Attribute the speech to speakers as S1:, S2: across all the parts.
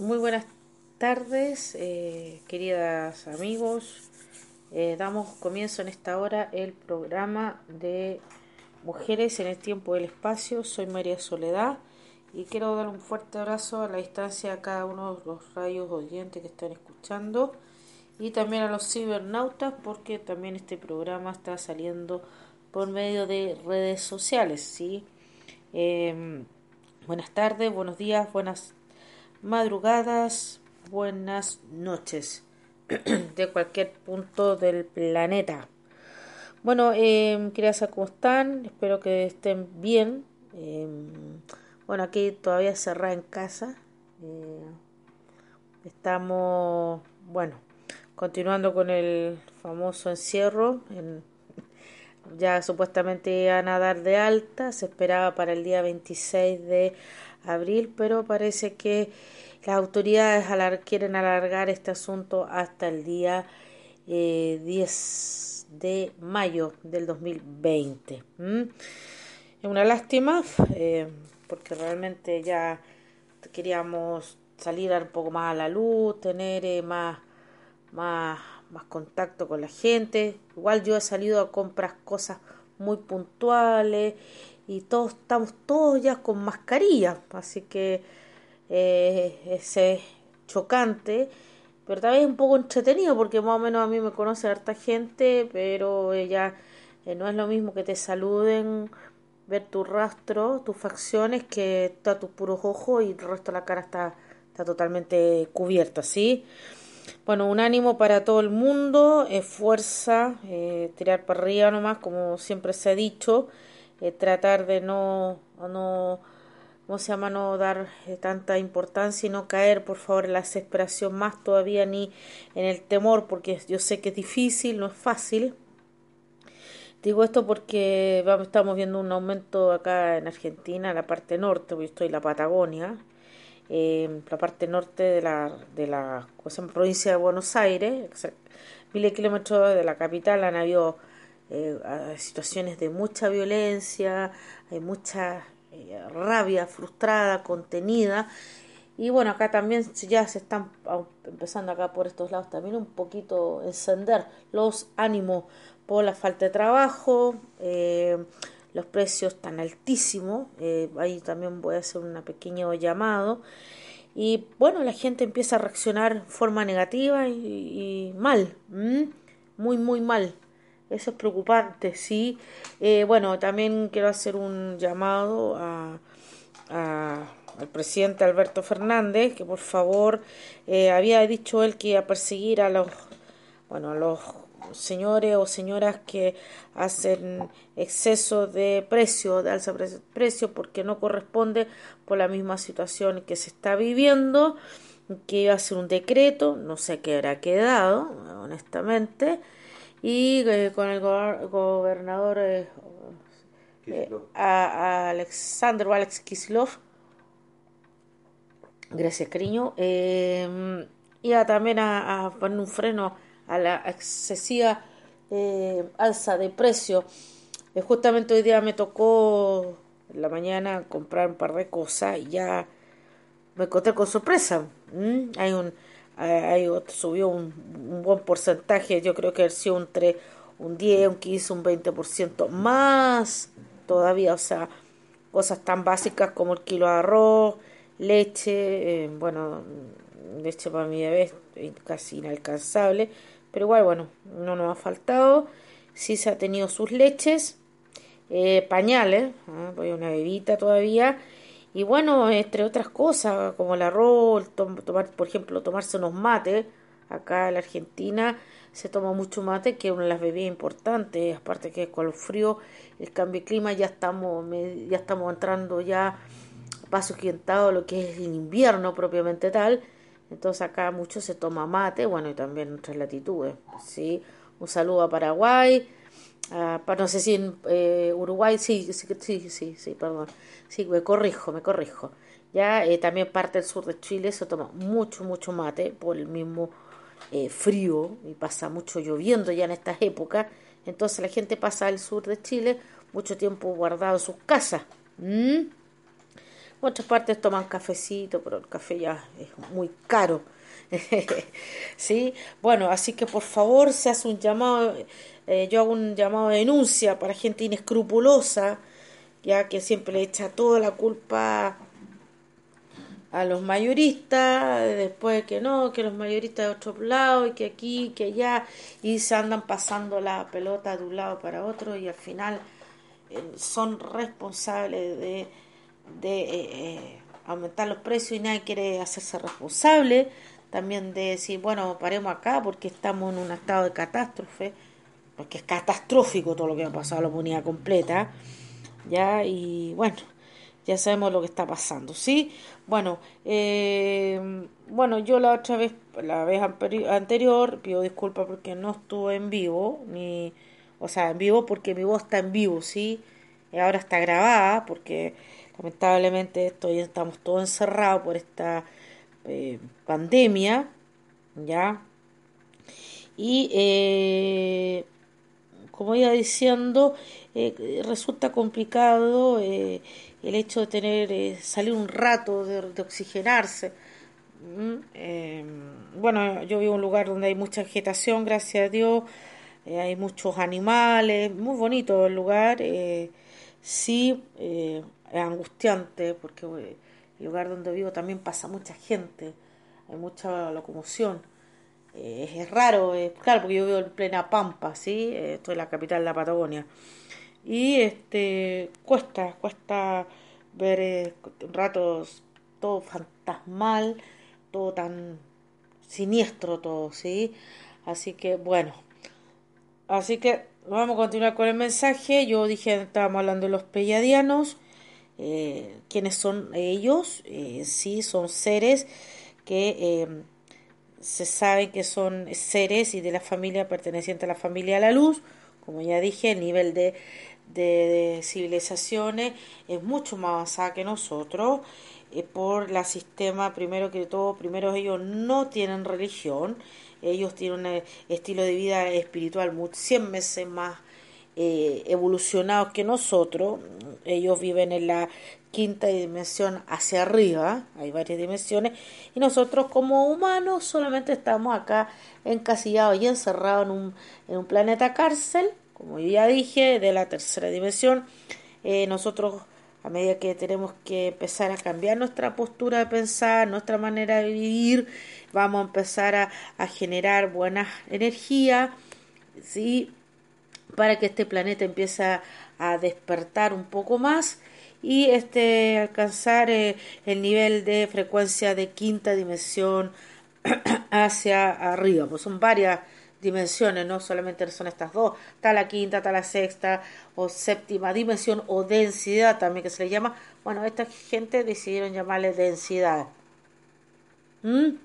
S1: Muy buenas tardes, eh, queridas amigos. Eh, damos comienzo en esta hora el programa de Mujeres en el Tiempo del Espacio. Soy María Soledad y quiero dar un fuerte abrazo a la distancia a cada uno de los rayos oyentes que están escuchando y también a los cibernautas porque también este programa está saliendo por medio de redes sociales. ¿sí? Em, buenas tardes, buenos días, buenas madrugadas, buenas noches de cualquier punto del planeta. Bueno, eh, quería saber cómo están, espero que estén bien. Em, bueno, aquí todavía cerrada en casa. Eh, estamos, bueno, continuando con el famoso encierro. ya supuestamente iban a dar de alta, se esperaba para el día 26 de abril, pero parece que las autoridades quieren alargar este asunto hasta el día 10 eh, de mayo del 2020. Es una lástima eh, porque realmente ya queríamos salir un poco más a la luz, tener eh, más, más, más contacto con la gente. Igual yo he salido a comprar cosas muy puntuales y todos estamos todos ya con mascarilla, así que eh, es chocante, pero también es un poco entretenido porque más o menos a mí me conoce harta gente, pero ella eh, no es lo mismo que te saluden, ver tu rastro, tus facciones, que está tus puros ojos y el resto de la cara está, está totalmente cubierta, ¿sí? Bueno, un ánimo para todo el mundo, eh, fuerza, tirar para arriba nomás, como siempre se ha dicho, eh, tratar de no, no, ¿cómo se llama? No dar eh, tanta importancia y no caer, por favor, en la desesperación más todavía ni en el temor, porque yo sé que es difícil, no es fácil. Digo esto porque vamos, estamos viendo un aumento acá en Argentina, en la parte norte, porque yo estoy en la Patagonia, la parte norte de la, de la provincia de Buenos Aires, miles kilómetros de la capital, han habido eh, situaciones de mucha violencia, hay mucha eh, rabia frustrada, contenida. Y bueno, acá también ya se están empezando acá por estos lados también un poquito encender los ánimos por la falta de trabajo, eh, los precios tan altísimos, ahí también voy a hacer un pequeño llamado. Y bueno, la gente empieza a reaccionar de forma negativa y, mal, muy, muy mal. Eso es preocupante, sí. Eh, bueno, también quiero hacer un llamado a, al presidente Alberto Fernández, que por favor eh, había dicho él que iba a perseguir a los, bueno, a los señores o señoras que hacen exceso de precio, de alza de precio, porque no corresponde por la misma situación que se está viviendo, que iba a ser un decreto, no sé qué habrá quedado, honestamente y eh, con el gobernador eh, eh, a, Alexander Alex Kislov. Gracias, cariño. Em, y también a, poner un freno a la excesiva alza de precio. justamente hoy día me tocó en la mañana comprar un par de cosas y ya me encontré con sorpresa. Hay un ahí subió un, un, buen porcentaje, yo creo que ha sido un, 3, un 10, un 15, un 20% más todavía, o sea, cosas tan básicas como el kilo de arroz, leche, eh, bueno, leche para mi bebé es casi inalcanzable, pero igual, bueno, no nos ha faltado, sí se ha tenido sus leches, eh, pañales, ¿eh? voy a una bebita todavía, y bueno, entre otras cosas, como el arroz, tomar, por ejemplo, tomarse unos mates. Acá en la Argentina se toma mucho mate, que es una de las bebidas importantes. Aparte que con el frío, el cambio de clima, ya estamos, ya estamos entrando ya paso lo que es el invierno propiamente tal. Entonces acá mucho se toma mate, bueno, y también otras latitudes. ¿sí? Un saludo a Paraguay, Ah, no sé si en eh, Uruguay, sí, sí, sí, sí, sí, perdón. Sí, me corrijo, me corrijo. Ya eh, también parte del sur de Chile se toma mucho, mucho mate por el mismo eh, frío y pasa mucho lloviendo ya en estas épocas. Entonces la gente pasa al sur de Chile mucho tiempo guardado en sus casas. otras partes toman cafecito, pero el café ya es muy caro. ¿Sí? Bueno, así que por favor se hace un llamado, eh, yo hago un llamado de denuncia para gente inescrupulosa, ya que siempre le echa toda la culpa a los mayoristas, después que no, que los mayoristas de otro lado y que aquí, que allá, y se andan pasando la pelota de un lado para otro y al final eh, son responsables de, eh, aumentar los precios y nadie quiere hacerse responsable. También de decir, bueno, paremos acá porque estamos en un estado de catástrofe, porque es catastrófico todo lo que ha pasado a la comunidad completa, ya, y bueno, ya sabemos lo que está pasando, ¿sí? Bueno, eh, bueno, yo la otra vez, la vez anterior, pido disculpas porque no estuve en vivo, ni, o sea, en vivo porque mi voz está en vivo, ¿sí? Y ahora está grabada porque lamentablemente estoy, estamos todos encerrados por esta eh, pandemia, ¿ya? Y eh, como iba diciendo, eh, resulta complicado eh, el hecho de tener, eh, salir un rato, de, oxigenarse. Mm, bueno, yo vivo en un lugar donde hay mucha vegetación, gracias a Dios, hay muchos animales, muy bonito el lugar. sí, es angustiante porque el lugar donde vivo también pasa mucha gente, hay mucha locomoción. Eh, es raro, claro, porque yo vivo en plena Pampa, ¿sí? Eh, estoy en la capital de la Patagonia. Y este cuesta, cuesta ver eh, ratos todo fantasmal, todo tan siniestro todo, ¿sí? Así que bueno, así que vamos a continuar con el mensaje. Yo dije, estábamos hablando de los peyadianos. Eh, ¿Quiénes son ellos? sí, son seres que se sabe que son seres y de la familia perteneciente a la familia a la luz. Como ya dije, el nivel de, de, civilizaciones es mucho más avanzado que nosotros. Eh, por la sistema, primero que todo, primero ellos no tienen religión, ellos tienen un estilo de vida espiritual 100 veces más eh, evolucionados que nosotros. Ellos viven en la quinta dimensión hacia arriba, hay varias dimensiones, y nosotros como humanos solamente estamos acá encasillados y encerrados en un, en un planeta cárcel, como ya dije, de la tercera dimensión. Eh, nosotros, a medida que tenemos que empezar a cambiar nuestra postura de pensar, nuestra manera de vivir, vamos a empezar a, a generar buena energía, ¿sí? para que este planeta empiece a despertar un poco más y este alcanzar eh, el nivel de frecuencia de quinta dimensión hacia arriba, pues son varias dimensiones, no solamente son estas dos, está la quinta, está la sexta o séptima dimensión o densidad también que se le llama, bueno, esta gente decidieron llamarle densidad. ¿Mm?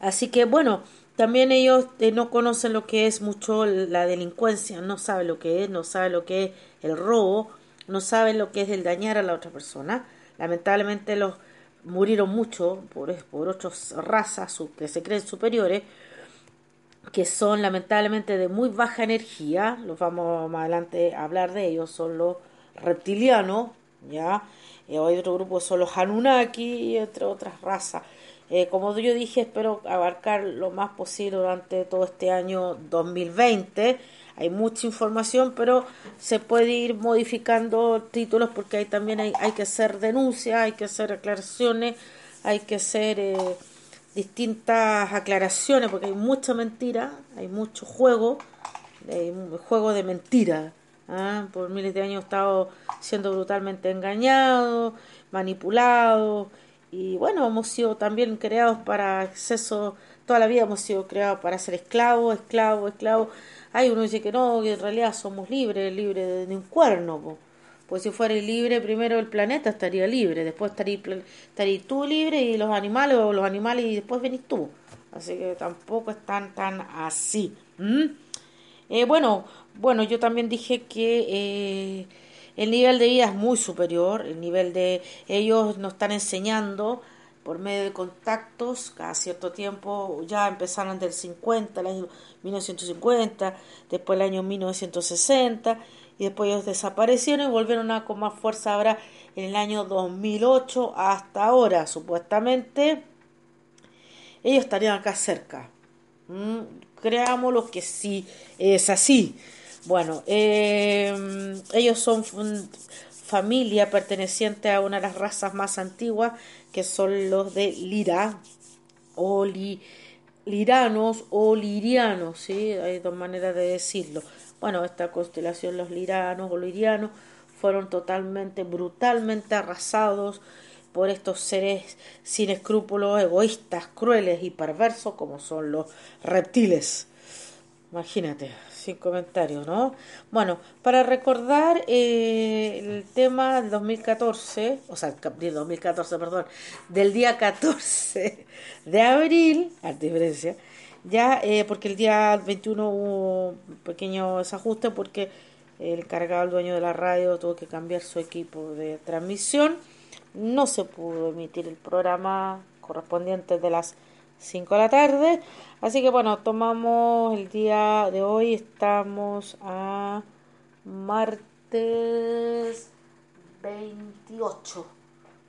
S1: Así que bueno, también ellos eh, no conocen lo que es mucho la delincuencia, no saben lo que es, no saben lo que es el robo, no saben lo que es el dañar a la otra persona. Lamentablemente los murieron mucho por, por otras razas que se creen superiores, que son lamentablemente de muy baja energía, los vamos más adelante a hablar de ellos, son los reptilianos, ¿ya? Y hay otro grupo, son los Anunnaki entre otras razas. Eh, como yo dije, espero abarcar lo más posible durante todo este año 2020 hay mucha información, pero se puede ir modificando títulos porque ahí también hay, hay que hacer denuncias, hay que hacer aclaraciones, hay que hacer eh, distintas aclaraciones porque hay mucha mentira, hay mucho juego, hay juego de mentira. ¿ah? Por miles de años he estado siendo brutalmente engañado, manipulado y bueno, hemos sido también creados para acceso, toda la vida hemos sido creados para ser esclavos, esclavos, esclavos hay uno dice que no, que en realidad somos libres, libres de, un cuerno. Pues si fuera libre, primero el planeta estaría libre, después estaría, estaría tú libre y los animales, o los animales y después venís tú. Así que tampoco es tan, tan así. Eh, bueno, bueno, yo también dije que eh, el nivel de vida es muy superior, el nivel de ellos nos están enseñando por medio de contactos, cada cierto tiempo, ya empezaron del 50, el año 1950, después el año 1960, y después ellos desaparecieron y volvieron a con más fuerza ahora en el año 2008 hasta ahora, supuestamente. Ellos estarían acá cerca. Creámoslo que sí es así. Bueno, em, ellos son familia perteneciente a una de las razas más antiguas, que son los de Lira, o liranos o lirianos, ¿sí? Hay dos maneras de decirlo. Bueno, esta constelación, los liranos o lirianos, fueron totalmente, brutalmente arrasados por estos seres sin escrúpulos, egoístas, crueles y perversos como son los reptiles. Imagínate, sin ¿no? Bueno, para recordar eh, el tema del 2014, o sea, del 2014, perdón, del día 14 de abril, a diferencia, ya, eh, porque el día 21 hubo un pequeño desajuste porque el cargado, el dueño de la radio, tuvo que cambiar su equipo de transmisión. No se pudo emitir el programa correspondiente de las 5 de la tarde. Así que bueno, tomamos el día de hoy, estamos a martes 28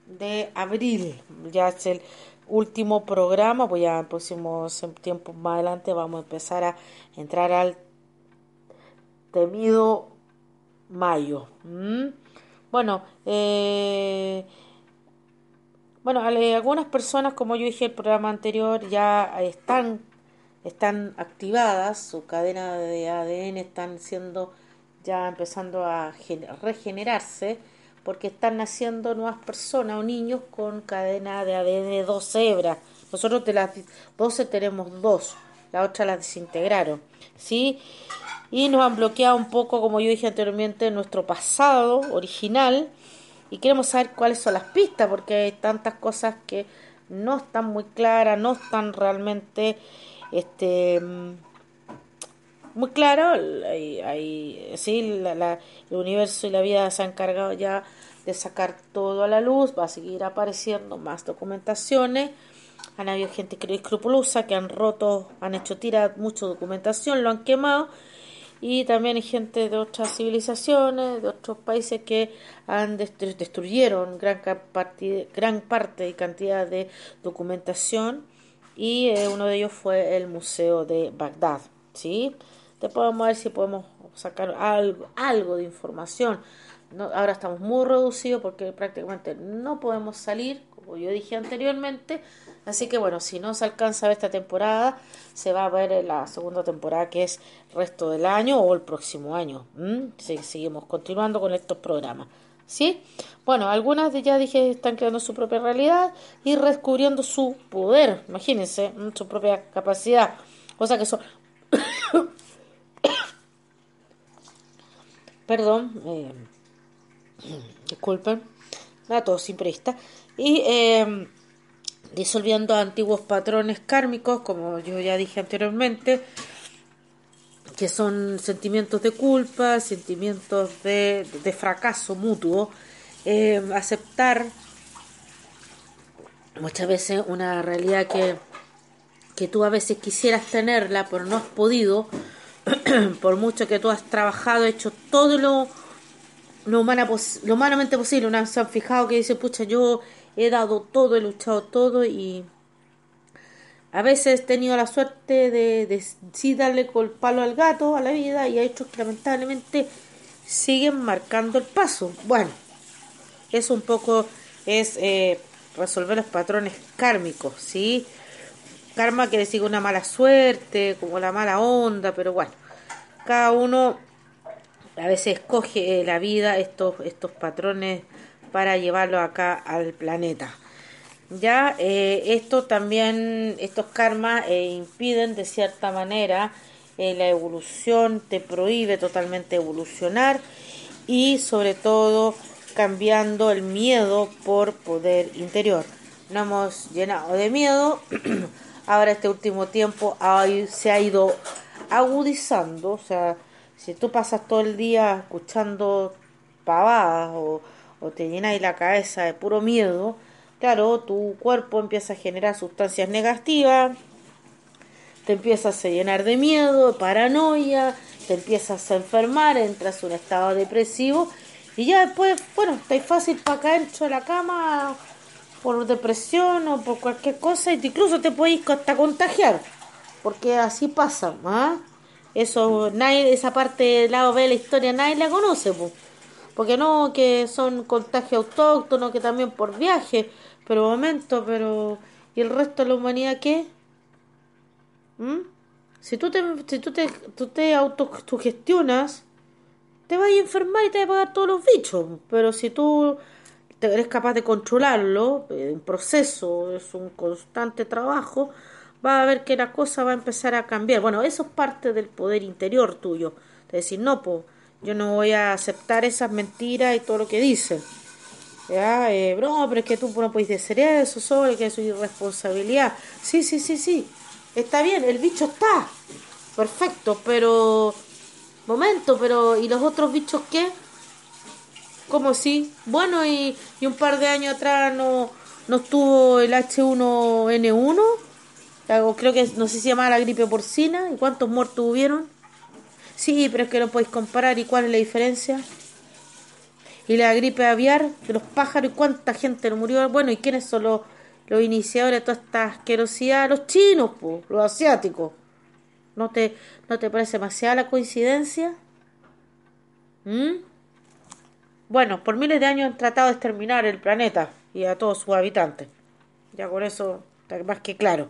S1: de abril. Ya es el último programa, pues ya en próximos tiempos más adelante vamos a empezar a entrar al temido mayo. Bueno, eh, bueno, algunas personas, como yo dije en el programa anterior, ya están, están activadas, su cadena de ADN están siendo ya empezando a regenerarse porque están naciendo nuevas personas o niños con cadena de ADN 12 hebras. Nosotros de las 12 tenemos dos, la otra la desintegraron, ¿sí? Y nos han bloqueado un poco, como yo dije anteriormente, nuestro pasado original y queremos saber cuáles son las pistas porque hay tantas cosas que no están muy claras, no están realmente este muy claro, hay, sí, la, el universo y la vida se han encargado ya de sacar todo a la luz, va a seguir apareciendo más documentaciones. Han habido gente escrupulosa que han roto, han hecho tirar mucha documentación, lo han quemado. Y también hay gente de otras civilizaciones, de otros países que han destruyeron gran, parte, gran parte y cantidad de documentación. Y eh, uno de ellos fue el Museo de Bagdad. ¿sí? Después vamos ver si podemos sacar algo, algo de información. Ahora estamos muy reducidos porque prácticamente no podemos salir, como yo dije anteriormente. Así que bueno, si no se alcanza a ver esta temporada, se va a ver la segunda temporada que es resto del año o el próximo año. seguimos continuando con estos programas. ¿Sí? Bueno, algunas de ya dije están creando su propia realidad y descubriendo su poder, imagínense, su propia capacidad. O sea que son Perdón, eh, disculpen, la tos simplista. Y eh, disolviendo antiguos patrones kármicos, como yo ya dije anteriormente, que son sentimientos de culpa, sentimientos de, fracaso mutuo, eh, aceptar muchas veces una realidad que, que tú a veces quisieras tenerla, pero no has podido, por mucho que tú has trabajado, hecho todo lo, lo, humana lo humanamente posible. Una se han fijado que dice, pucha, yo he dado todo, he luchado todo y a veces he tenido la suerte de, de sí darle con el palo al gato a la vida y hay otros que lamentablemente siguen marcando el paso. Bueno, eso un poco es eh, resolver los patrones kármicos, ¿sí? Karma quiere decir una mala suerte, como la mala onda, pero bueno, cada uno a veces escoge la vida, estos, estos patrones para llevarlo acá al planeta. Ya eh, esto también, estos karmas eh, impiden de cierta manera eh, la evolución, te prohíbe totalmente evolucionar y sobre todo cambiando el miedo por poder interior. Nos hemos llenado de miedo ahora este último tiempo se ha ido agudizando, o sea, si tú pasas todo el día escuchando pavadas o, te llenas la cabeza de puro miedo, claro, tu cuerpo empieza a generar sustancias negativas, te empiezas a llenar de miedo, de paranoia, te empiezas a enfermar, entras en un estado depresivo y ya después, bueno, está fácil para caer dentro de la cama por depresión o por cualquier cosa incluso te puedes hasta contagiar, porque así pasa, ¿ah? Eso, nadie, esa parte del lado B de la historia nadie la conoce, porque no, que son contagios autóctonos, que también por viaje, pero momento, pero ¿y el resto de la humanidad qué? ¿Mm? Si tú te, si tú te, tú te autosugestionas, te vas a enfermar y te vas a pagar todos los bichos. Pero si tú eres capaz de controlarlo, eh, un proceso, es un constante trabajo, va a ver que la cosa va a empezar a cambiar. Bueno, eso es parte del poder interior tuyo. De decir, no, pues, yo no voy a aceptar esas mentiras y todo lo que dicen. Ya, eh, no, pero es que tú no puedes decir eso, solo que es irresponsabilidad. Sí, sí, sí, sí. Está bien, el bicho está. Perfecto, pero... Momento, pero ¿y los otros bichos qué? ¿Cómo sí? Bueno, y, y un par de años atrás no, no estuvo el H1N1, creo que no sé si se la gripe porcina, ¿y cuántos muertos hubieron? Sí, pero es que no podéis comparar, ¿y cuál es la diferencia? Y la gripe aviar de los pájaros, ¿y cuánta gente murió? Bueno, ¿y quiénes son los los iniciadores de toda esta asquerosidad, los chinos, los asiáticos. ¿No te, ¿No te parece demasiada la coincidencia? ¿Mm? Bueno, por miles de años han tratado de exterminar el planeta y a todos sus habitantes. Ya con eso está más que claro.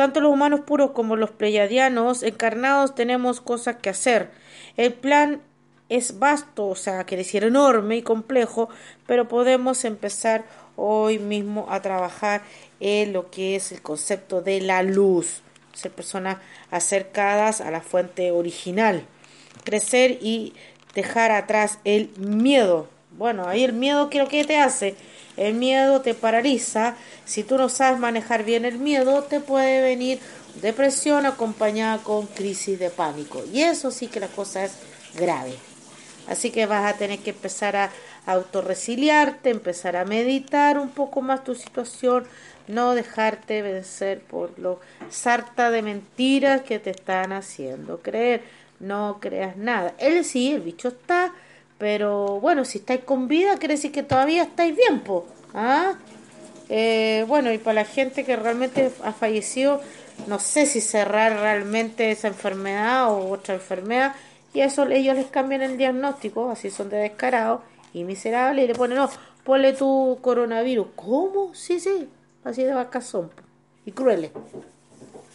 S1: Tanto los humanos puros como los pleyadianos encarnados tenemos cosas que hacer. El plan es vasto, o sea, quiere decir enorme y complejo, pero podemos empezar hoy mismo a trabajar en lo que es el concepto de la luz, ser personas acercadas a la fuente original, crecer y dejar atrás el miedo. Bueno, ahí el miedo, ¿qué lo que te hace? El miedo te paraliza. Si tú no sabes manejar bien el miedo, te puede venir depresión acompañada con crisis de pánico. Y eso sí que la cosa es grave. Así que vas a tener que empezar a autorresiliarte, empezar a meditar un poco más tu situación, no dejarte vencer por lo sarta de mentiras que te están haciendo creer. No creas nada. Él sí, el bicho está, pero bueno, si estáis con vida, quiere decir que todavía estáis bien, po. ¿Ah? Eh, bueno, y para la gente que realmente ha fallecido, no sé si cerrar realmente esa enfermedad o otra enfermedad, y eso ellos les cambian el diagnóstico, así son de descarados y miserables, y le ponen, no, ponle tu coronavirus. ¿Cómo? Sí, sí, así de vacas son, y crueles.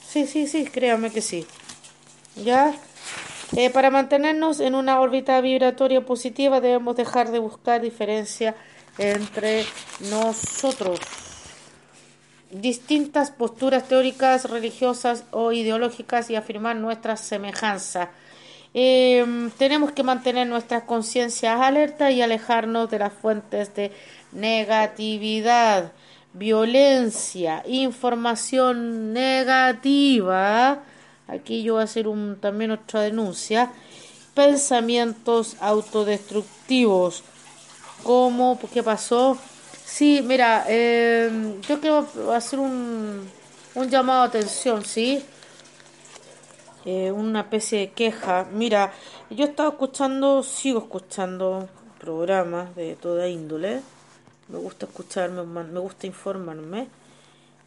S1: Sí, sí, sí, créanme que sí. ¿Ya? Eh, para mantenernos en una órbita vibratoria positiva debemos dejar de buscar diferencia entre nosotros. Distintas posturas teóricas, religiosas o ideológicas y afirmar nuestra semejanza Em, tenemos que mantener nuestras conciencias alertas y alejarnos de las fuentes de negatividad, violencia, información negativa. Aquí yo voy a hacer un, también otra denuncia. Pensamientos autodestructivos. ¿Cómo? ¿Qué pasó? Sí, mira, em, yo quiero hacer un, un llamado a atención, ¿sí? Eh, una especie de queja. Mira, yo he estado escuchando, sigo escuchando programas de toda índole. Me gusta escucharme, me gusta informarme.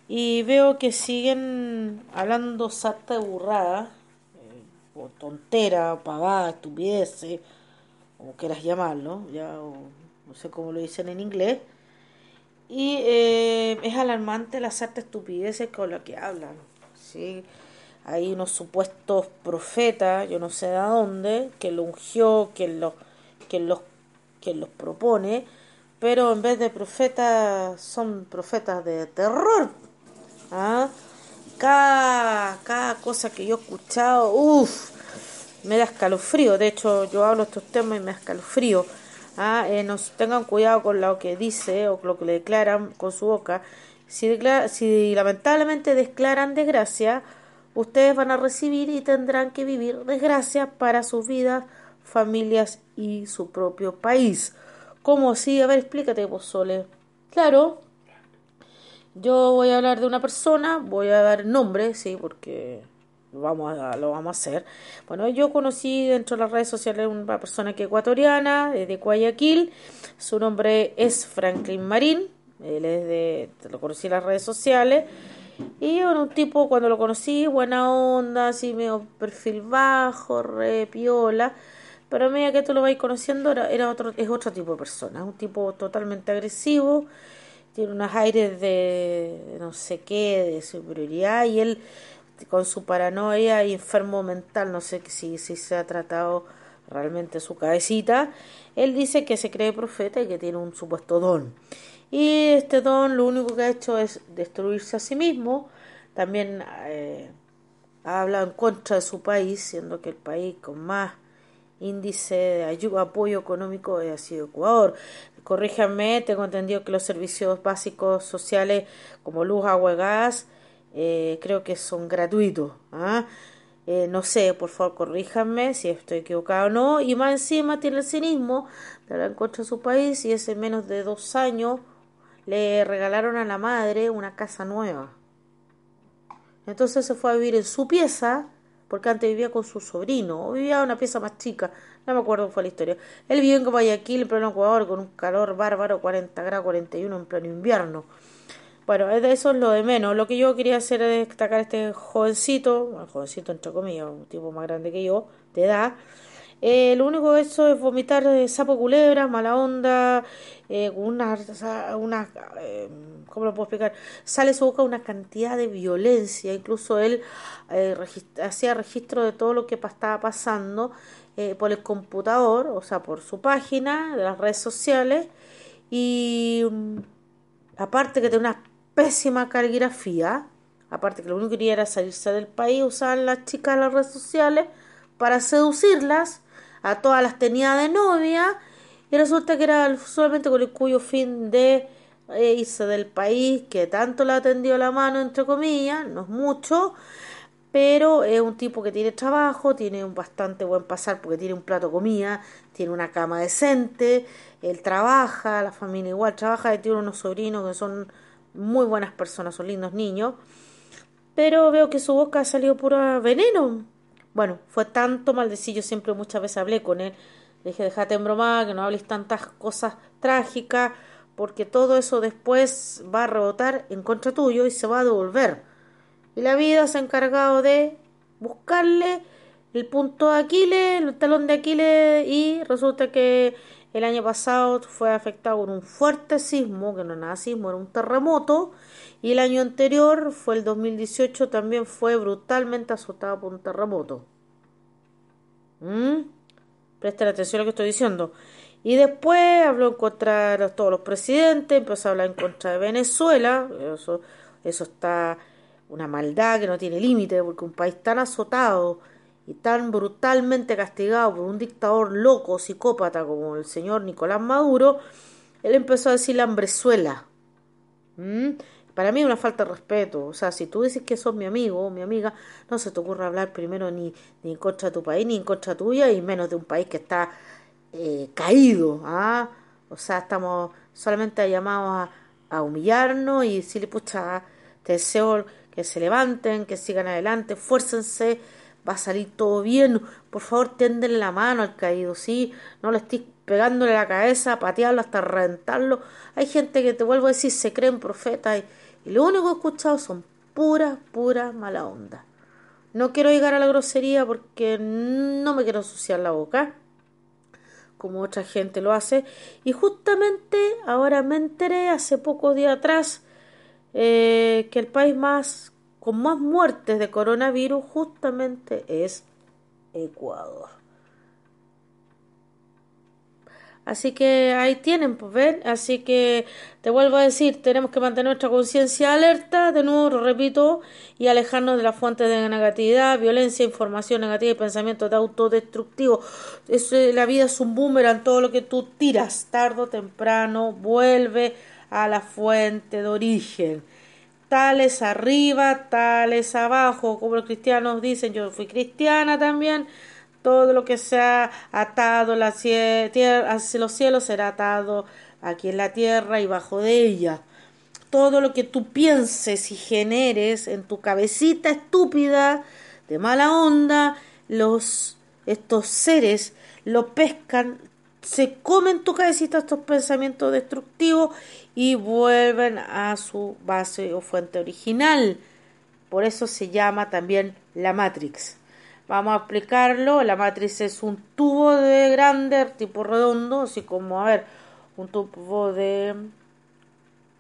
S1: Y veo que siguen hablando sarta de burrada, eh, o tontera, o pavada, estupideces, como quieras llamarlo, ya, no sé cómo lo dicen en inglés. Y eh, es alarmante la sarta estupideces con la que hablan. ¿sí? hay unos supuestos profetas, yo no sé de dónde, que lo ungió, que los propone, pero en vez de profetas son profetas de terror. ¿Ah? Cada, cada cosa que yo he escuchado, uff, me da escalofrío. De hecho, yo hablo estos temas y me da escalofrío. ¿ah? Eh, nos tengan cuidado con lo que dice o lo que le declaran con su boca. Si, declara, si lamentablemente declaran desgracia, ustedes van a recibir y tendrán que vivir desgracias para sus vidas, familias y su propio país. ¿Cómo así? A ver, explícate vos, Sole. Claro, yo voy a hablar de una persona, voy a dar nombre, sí, porque lo vamos a, lo vamos a hacer. Bueno, yo conocí dentro de las redes sociales una persona que ecuatoriana, de Guayaquil, su nombre es Franklin Marín, él es de, lo conocí en las redes sociales, y era un tipo, cuando lo conocí, buena onda, así medio perfil bajo, re piola, pero a medida que tú lo vais conociendo, era, era otro, es otro tipo de persona, un tipo totalmente agresivo, tiene unos aires de no sé qué, de superioridad, y él con su paranoia y enfermo mental, no sé si, se ha tratado realmente su cabecita, él dice que se cree profeta y que tiene un supuesto don. Y este don lo único que ha hecho es destruirse a sí mismo, también eh, ha hablado en contra de su país, siendo que el país con más índice de ayuda, apoyo económico ha sido Ecuador. Corríjanme, tengo entendido que los servicios básicos sociales como luz, agua y gas eh, creo que son gratuitos. ¿ah? Eh, no sé, por favor, corríjanme si estoy equivocado o no. Y más encima tiene el cinismo de la en contra su país y ese menos de dos años le regalaron a la madre una casa nueva. Entonces se fue a vivir en su pieza, porque antes vivía con su sobrino, o vivía en una pieza más chica, no me acuerdo fue la historia. Él vivió en Guayaquil, en pleno Ecuador, con un calor bárbaro, 40 grados, 41 en pleno invierno. Bueno, eso es lo de menos. Lo que yo quería hacer es destacar a este jovencito, jovencito entre comillas, un tipo más grande que yo, de edad. Eh, lo único que eso es vomitar sapo culebra, mala onda, eh, una, eh, ¿cómo lo puedo explicar? Sale su boca una cantidad de violencia, incluso él eh, hacía registro de todo lo que estaba pasando por el computador, o sea, por su página, de las redes sociales, y mm, aparte que tiene una pésima caligrafía, aparte que lo único que quería era salirse del país, usaban las chicas las redes sociales para seducirlas, a todas las tenía de novia, y resulta que era solamente con el cuyo fin de eh, irse del país, que tanto le atendió la mano, entre comillas, no es mucho, pero es un tipo que tiene trabajo, tiene un bastante buen pasar porque tiene un plato comida, tiene una cama decente, él trabaja, la familia igual trabaja, y tiene unos sobrinos que son muy buenas personas, son lindos niños, pero veo que su boca ha salido pura veneno. Bueno, fue tanto maldecillo, siempre muchas veces hablé con él, le dije, déjate en broma, que no hables tantas cosas trágicas, porque todo eso después va a rebotar en contra tuyo y se va a devolver. Y la vida se ha encargado de buscarle el punto de Aquiles, el talón de Aquiles, y resulta que el año pasado fue afectado por un fuerte sismo, que no era nada sismo, era un terremoto. Y el año anterior, fue el 2018, también fue brutalmente azotado por un terremoto. ¿Mm? Presten atención a lo que estoy diciendo. Y después habló en contra de todos los presidentes, empezó a hablar en contra de Venezuela. Eso, eso está una maldad que no tiene límite, porque un país tan azotado y tan brutalmente castigado por un dictador loco, psicópata como el señor Nicolás Maduro, él empezó a decir la hambrezuela. ¿Mm? Para mí es una falta de respeto. O sea, si tú dices que sos mi amigo o mi amiga, no se te ocurra hablar primero ni, ni en contra de tu país, ni en contra tuya, y menos de un país que está eh, caído. ¿ah? O sea, estamos solamente llamados a, humillarnos y decirle, pucha, te deseo que se levanten, que sigan adelante, fuércense va a salir todo bien, por favor tendenle la mano al caído, ¿sí? No le estés pegándole la cabeza, patearlo hasta reventarlo. Hay gente que te vuelvo a decir, se creen profetas y, lo único que he escuchado son puras, puras mala onda. No quiero llegar a la grosería porque no me quiero ensuciar la boca, como otra gente lo hace. Y justamente ahora me enteré hace pocos días atrás eh, que el país más con más muertes de coronavirus justamente es Ecuador. Así que ahí tienen, pues ven. Así que te vuelvo a decir, tenemos que mantener nuestra conciencia alerta, de nuevo lo repito, y alejarnos de las fuentes de negatividad, violencia, información negativa y pensamientos de autodestructivo. la vida es un boomerang, todo lo que tú tiras, tarde o temprano, vuelve a la fuente de origen tales arriba, tales abajo, como los cristianos dicen, yo fui cristiana también, todo lo que sea atado la tierra, hacia los cielos será atado aquí en la tierra y bajo de ella. Todo lo que tú pienses y generes en tu cabecita estúpida de mala onda, los estos seres lo pescan, se comen tu cabecita estos pensamientos destructivos y vuelven a su base o fuente original. Por eso se llama también la Matrix. Vamos a explicarlo. La Matrix es un tubo de grande, tipo redondo, así como, a ver, un tubo de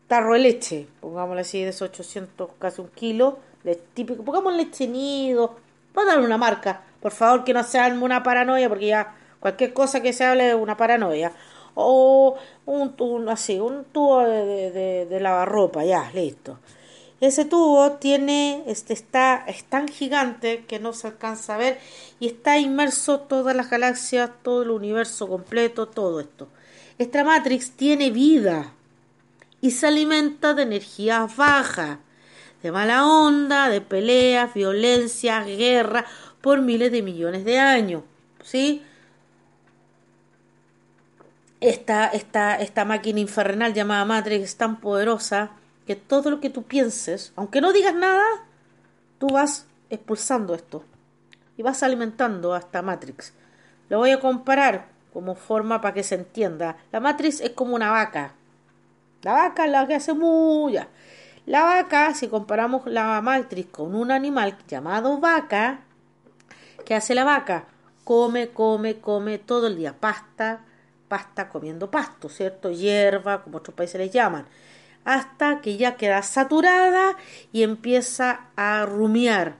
S1: tarro de leche, pongámosle así, de esos 800, casi un kilo, de típico, pongamos leche nido, vamos a darle una marca, por favor, que no sea una paranoia, porque ya cualquier cosa que se hable es una paranoia. O un, así, un tubo de, lavarropa, ya, listo. Ese tubo tiene, este, está, es tan gigante que no se alcanza a ver y está inmerso todas las galaxias, todo el universo completo, todo esto. Esta Matrix tiene vida y se alimenta de energías bajas, de mala onda, de peleas, violencia, guerra por miles de millones de años. ¿Sí? Esta, esta, esta máquina infernal llamada Matrix es tan poderosa que todo lo que tú pienses, aunque no digas nada, tú vas expulsando esto y vas alimentando hasta Matrix. Lo voy a comparar como forma para que se entienda. La Matrix es como una vaca. La vaca es la que hace muya. La vaca, si comparamos la Matrix con un animal llamado vaca, ¿qué hace la vaca? Come, come, come todo el día. Pasta, pasta comiendo pasto, ¿cierto? Hierba, como otros países les llaman hasta que ya queda saturada y empieza a rumiar.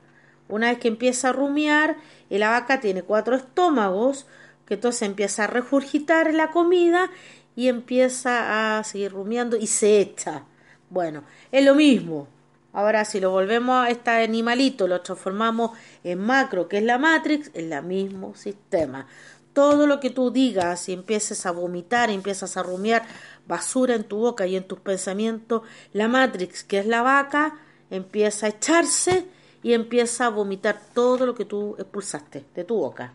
S1: Una vez que empieza a rumiar, la vaca tiene cuatro estómagos, que entonces empieza a regurgitar la comida y empieza a seguir rumiando y se echa. Bueno, es lo mismo. Ahora, si lo volvemos a este animalito, lo transformamos en macro, que es la Matrix, es el mismo sistema. Todo lo que tú digas y empieces a vomitar, empiezas a rumiar, basura en tu boca y en tus pensamientos, la Matrix, que es la vaca, empieza a echarse y empieza a vomitar todo lo que tú expulsaste de tu boca.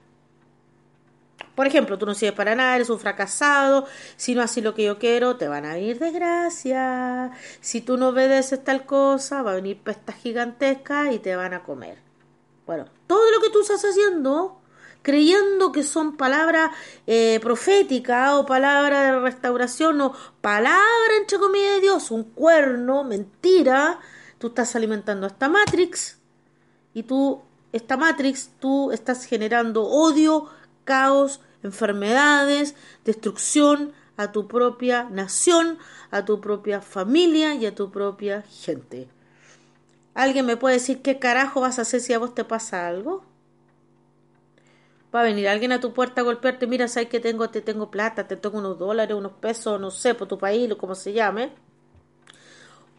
S1: Por ejemplo, tú no sirves para nada, eres un fracasado, si no haces lo que yo quiero, te van a venir desgracia. Si tú no obedeces tal cosa, va a venir pestas gigantescas y te van a comer. Bueno, todo lo que tú estás haciendo creyendo que son palabras eh, proféticas o palabras de restauración o palabra entre comillas de Dios, un cuerno, mentira, tú estás alimentando esta Matrix y tú, esta Matrix, tú estás generando odio, caos, enfermedades, destrucción a tu propia nación, a tu propia familia y a tu propia gente. ¿Alguien me puede decir qué carajo vas a hacer si a vos te pasa algo? Va a venir alguien a tu puerta a golpearte, mira, sabes que tengo, te tengo plata, te tengo unos dólares, unos pesos, no sé, por tu país, o como se llame,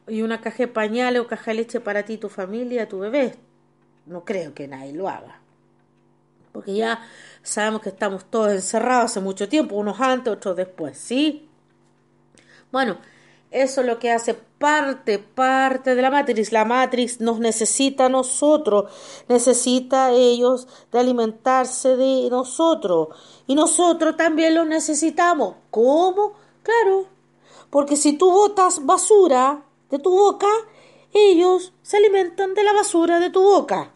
S1: y una caja de pañales o caja de leche para ti, tu familia, tu bebé. No creo que nadie lo haga. Porque ya sabemos que estamos todos encerrados hace mucho tiempo, unos antes, otros después, ¿sí? Bueno, eso es lo que hace parte, parte de la Matrix. La Matrix nos necesita a nosotros, necesita a ellos de alimentarse de nosotros. Y nosotros también los necesitamos. ¿Cómo? Claro, porque si tú botas basura de tu boca, ellos se alimentan de la basura de tu boca.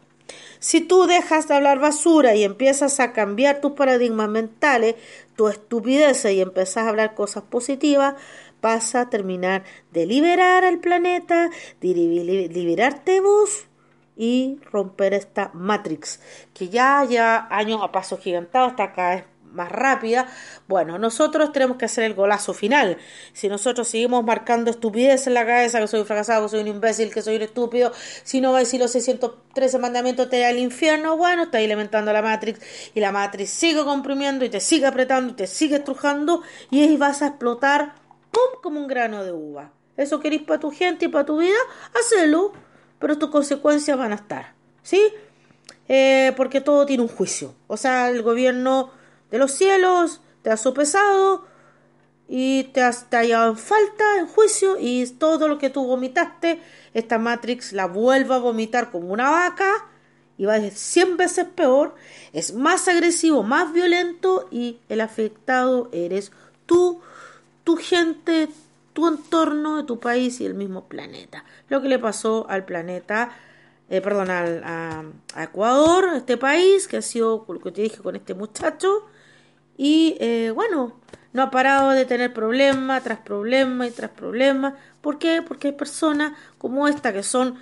S1: Si tú dejas de hablar basura y empiezas a cambiar tus paradigmas mentales, tu estupidez y empiezas a hablar cosas positivas, vas a terminar de liberar al planeta, de liberarte vos y romper esta Matrix, que ya ya años a paso gigantado, hasta cada vez más rápida. Bueno, nosotros tenemos que hacer el golazo final. Si nosotros seguimos marcando estupidez en la cabeza, que soy un fracasado, que soy un imbécil, que soy un estúpido, si no va a decir los 613 mandamientos te da al infierno, bueno, está alimentando la Matrix y la Matrix sigue comprimiendo y te sigue apretando y te sigue estrujando y ahí vas a explotar ¡pum! como un grano de uva. Eso queréis para tu gente y para tu vida, hacelo, pero tus consecuencias van a estar, ¿sí? Eh, porque todo tiene un juicio. O sea, el gobierno de los cielos te ha sopesado y te, has, te en falta, en juicio, y todo lo que tú vomitaste, esta Matrix la vuelve a vomitar como una vaca y va a ser 100 veces peor, es más agresivo, más violento y el afectado eres tú tu gente, tu entorno, tu país y el mismo planeta. Lo que le pasó al planeta eh, perdón, a, Ecuador, este país, que ha sido lo que te dije con este muchacho. Y eh, bueno, no ha parado de tener problema tras problema y tras problema. ¿Por qué? Porque hay personas como esta que son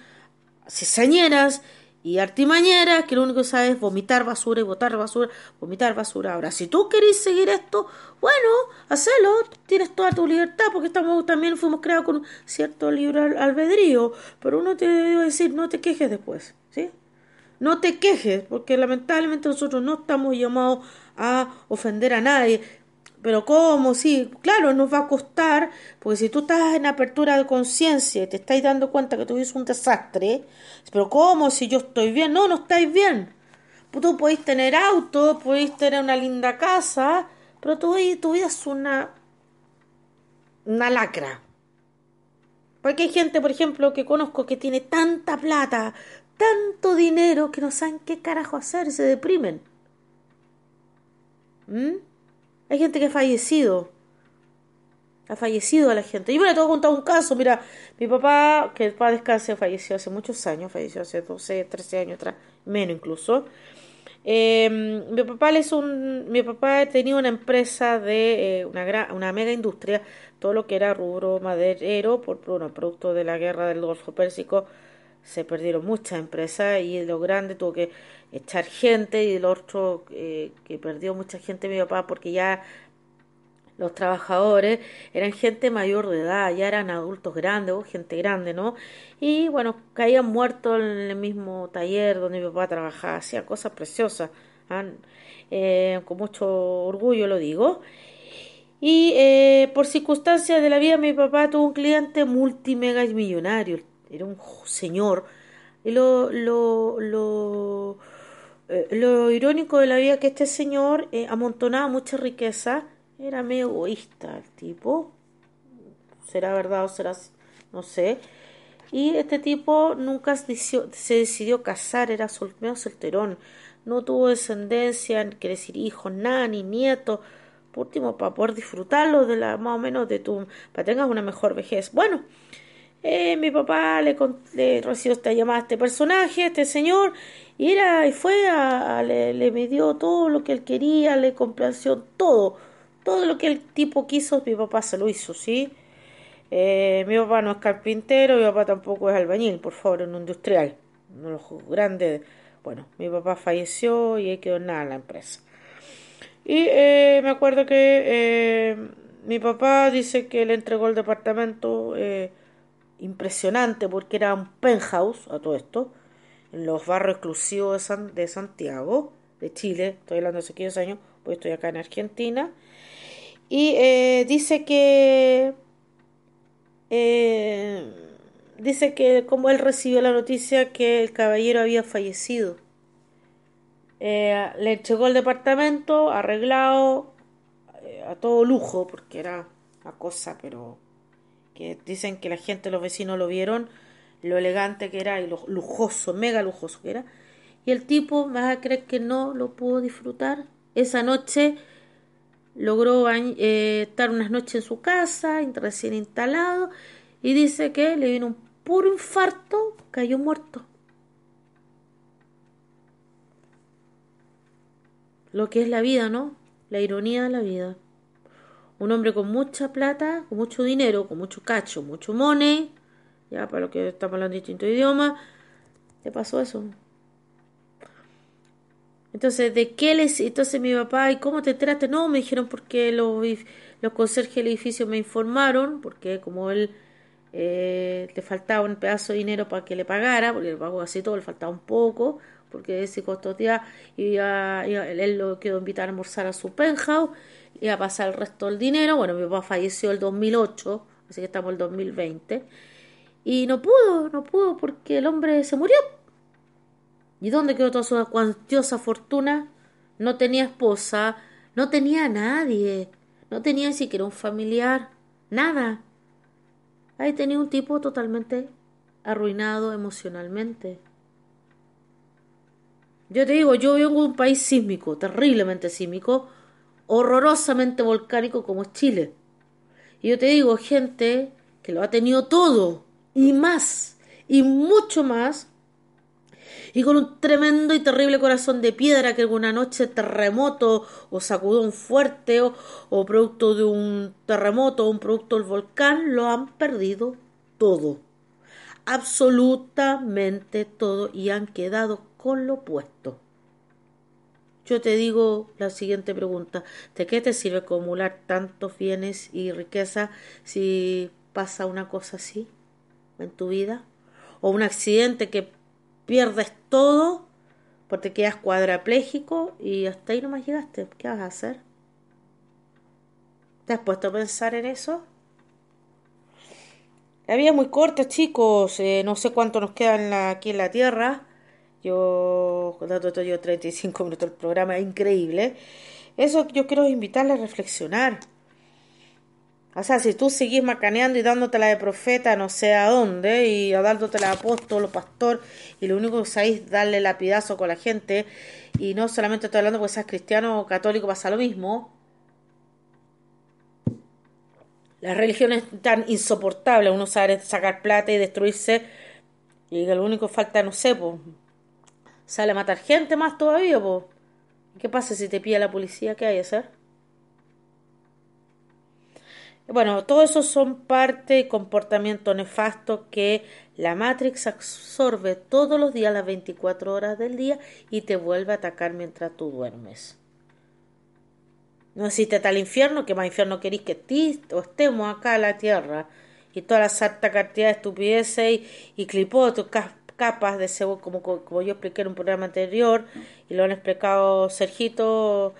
S1: cizañeras y artimañeras que lo único que sabe es vomitar basura y botar basura, vomitar basura. Ahora, si tú querés seguir esto, bueno, hacelo, tienes toda tu libertad, porque estamos también fuimos creados con cierto libre albedrío, pero uno te debe decir, no te quejes después, ¿sí? No te quejes, porque lamentablemente nosotros no estamos llamados a ofender a nadie. Pero ¿cómo? Sí, claro, nos va a costar, porque si tú estás en apertura de conciencia y te estás dando cuenta que tuviste un desastre, pero ¿cómo? Si yo estoy bien, no, no estáis bien. Tú podéis tener auto, podéis tener una linda casa, pero tu, tu vida es una, una lacra. Porque hay gente, por ejemplo, que conozco que tiene tanta plata, tanto dinero, que no saben qué carajo hacer, se deprimen. ¿Mm? Hay gente que ha fallecido. Ha fallecido a la gente. Yo me le tengo contar un caso. Mira, mi papá, que el padre descanse, falleció hace muchos años. Falleció hace 12, 13 años atrás. Menos incluso. Eh, mi papá es un, mi papá tenía una empresa de eh, una, gran, una mega industria, todo lo que era rubro maderero, por producto de la guerra del Golfo Pérsico, se perdieron muchas empresas y lo grande tuvo que echar gente y el otro eh, que perdió mucha gente mi papá porque ya los trabajadores eran gente mayor de edad, ya eran adultos grandes o gente grande, ¿no? Y bueno, caían muertos en el mismo taller donde mi papá trabajaba, hacía cosas preciosas, eh, con mucho orgullo lo digo. Y eh, por circunstancias de la vida mi papá tuvo un cliente multimega millonario, era un señor, y lo, lo, lo eh, lo irónico de la vida es que este señor eh, amontonaba mucha riqueza, era medio egoísta el tipo, será verdad o será, no sé, y este tipo nunca se decidió, casar, era sol, medio solterón, no tuvo descendencia, que decir hijos, nada, ni nietos, por último, para poder disfrutarlo de la, más o menos de tu, para que tengas una mejor vejez. Bueno, eh, mi papá le, recibió esta llamada a este personaje, a este señor, y era, y fue le, le dio todo lo que él quería, le complació todo, todo lo que el tipo quiso, mi papá se lo hizo, ¿sí? Eh, mi papá no es carpintero, mi papá tampoco es albañil, por favor, un industrial, uno de los grandes. Bueno, mi papá falleció y ahí quedó nada en la empresa. Y eh, me acuerdo que eh, mi papá dice que le entregó el departamento impresionante porque era un penthouse a todo esto en los barrios exclusivos de, Santiago, de Chile, estoy hablando de hace 15 años, pues estoy acá en Argentina, y eh, dice que eh, dice que como él recibió la noticia que el caballero había fallecido, eh, le entregó el departamento arreglado a todo lujo, porque era una cosa, pero que dicen que la gente, los vecinos lo vieron lo elegante que era y lo lujoso, mega lujoso que era. Y el tipo, vas a creer que no lo pudo disfrutar. Esa noche logró eh, estar unas noches en su casa, recién instalado, y dice que le vino un puro infarto, cayó muerto. Lo que es la vida, ¿no? La ironía de la vida. Un hombre con mucha plata, con mucho dinero, con mucho cacho, mucho money, ya para lo que estamos hablando distinto idioma, le pasó eso. Entonces, ¿de qué les.? Entonces, mi papá, ¿y cómo te trate? No, me dijeron porque los, los conserjes del edificio me informaron, porque como él eh, le faltaba un pedazo de dinero para que le pagara, porque le pagó así todo, le faltaba un poco, porque ese costos días iba, él lo quedó invitar a almorzar a su penthouse, iba a pasar el resto del dinero. Bueno, mi papá falleció el 2008, así que estamos en el 2020. Y no pudo, no pudo porque el hombre se murió. ¿Y dónde quedó toda su cuantiosa fortuna? No tenía esposa, no tenía nadie, no tenía ni siquiera un familiar, nada. Ahí tenía un tipo totalmente arruinado emocionalmente. Yo te digo, yo vengo de un país sísmico, terriblemente sísmico, horrorosamente volcánico como es Chile. Y yo te digo, gente que lo ha tenido todo, y más, y mucho más, y con un tremendo y terrible corazón de piedra que alguna noche terremoto o sacudón fuerte o, o producto de un terremoto o un producto del volcán lo han perdido todo absolutamente todo y han quedado con lo puesto. Yo te digo la siguiente pregunta, ¿de qué te sirve acumular tantos bienes y riqueza si pasa una cosa así en tu vida? ¿O un accidente que pierdes todo porque quedas cuadraplégico y hasta ahí no más llegaste? ¿Qué vas a hacer? ¿Te has puesto a pensar en eso? La vida es muy corta, chicos. Eh, no sé cuánto nos queda aquí en la Tierra. Yo, dato esto, yo 35 minutos del programa, es increíble. Eso yo quiero invitarle a reflexionar. O sea, si tú seguís macaneando y dándotela de profeta no sé a dónde, y dándotela de apóstol o pastor, y lo único que sabéis darle lapidazo con la gente, y no solamente estoy hablando porque seas cristiano o católico, pasa lo mismo, Las religiones tan insoportables, uno sabe sacar plata y destruirse, y lo único falta, no sé, pues, sale a matar gente más todavía, pues. ¿Qué pasa si te pilla la policía? ¿Qué hay que hacer? Bueno, todo eso son parte y comportamiento nefasto que la Matrix absorbe todos los días, las 24 horas del día, y te vuelve a atacar mientras tú duermes. No existe tal infierno que más infierno queréis que ti o estemos acá en la tierra. Y toda la sarta cantidad de estupideces y, y clipotos, capas de cebo, como, como yo expliqué en un programa anterior, y lo han explicado Sergito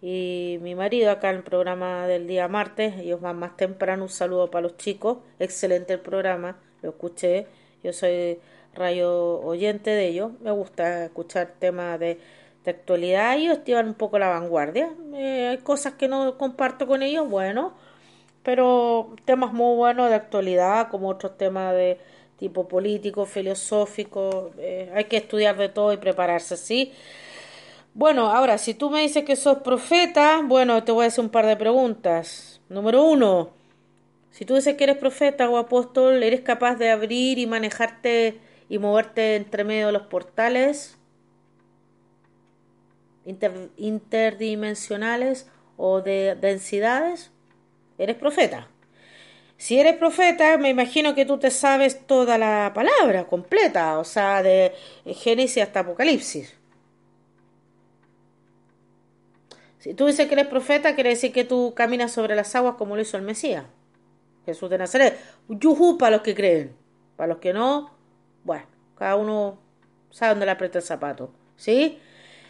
S1: y mi marido acá en el programa del día martes. Ellos van más temprano. Un saludo para los chicos. Excelente el programa. Lo escuché. Yo soy rayo oyente de ellos. Me gusta escuchar temas de de actualidad, ellos llevan un poco la vanguardia. Eh, hay cosas que no comparto con ellos, bueno, pero temas muy buenos de actualidad, como otros temas de tipo político, filosófico, eh, hay que estudiar de todo y prepararse, ¿sí? Bueno, ahora, si tú me dices que sos profeta, bueno, te voy a hacer un par de preguntas. Número uno, si tú dices que eres profeta o apóstol, ¿eres capaz de abrir y manejarte y moverte entre medio de los portales? interdimensionales o de densidades, eres profeta. Si eres profeta, me imagino que tú te sabes toda la palabra completa, o sea, de Génesis hasta Apocalipsis. Si tú dices que eres profeta, quiere decir que tú caminas sobre las aguas como lo hizo el Mesías, Jesús de Nazaret. Yuhu para los que creen, para los que no, bueno, cada uno sabe dónde le aprieta el zapato, ¿sí?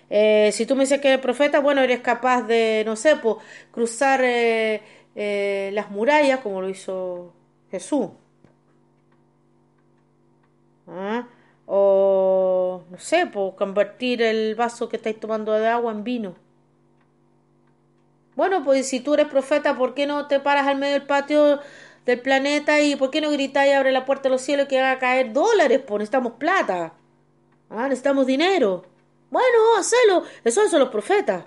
S1: Eh, si tú me dices que eres profeta, bueno, eres capaz de, no sé, pues, cruzar eh, eh, las murallas como lo hizo Jesús. ¿Ah? O, no sé, pues, convertir el vaso que estáis tomando de agua en vino. Bueno, pues si tú eres profeta, ¿por qué no te paras al medio del patio del planeta y por qué no gritas y abre la puerta de los cielos que va a caer dólares? Pues necesitamos plata. ¿Ah? Necesitamos dinero. Bueno, hacelo. Eso son los profetas.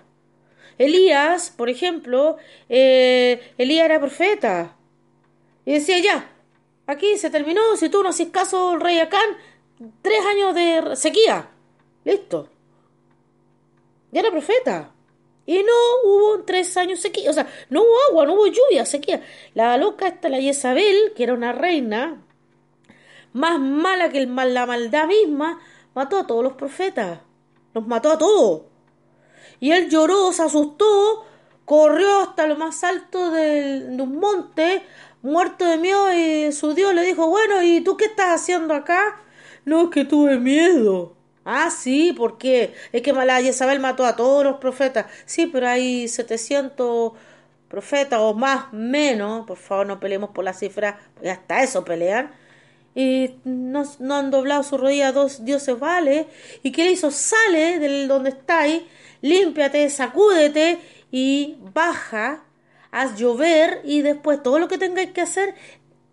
S1: Elías, por ejemplo, eh, Elías era profeta. Y decía, ya, aquí se terminó, si tú no haces caso al rey Acán, tres años de sequía. Listo. Ya era profeta. Y no hubo tres años sequía. O sea, no hubo agua, no hubo lluvia, sequía. La loca esta, la Jezabel, que era una reina, más mala que el la maldad misma, mató a todos los profetas los mató a todos. Y él lloró, se asustó, corrió hasta lo más alto de un monte, muerto de miedo, y su Dios le dijo, bueno, ¿y tú qué estás haciendo acá? No, es que tuve miedo. Ah, sí, ¿por qué? Es que la Isabel mató a todos los profetas. Sí, pero hay 700 profetas o más, menos. Por favor, no peleemos por la cifra, porque hasta eso pelean y no, no, han doblado su rodilla dos dioses vale. ¿Y qué le hizo? Sale de donde estáis, límpiate, sacúdete y baja, haz llover y después todo lo que tengáis que hacer,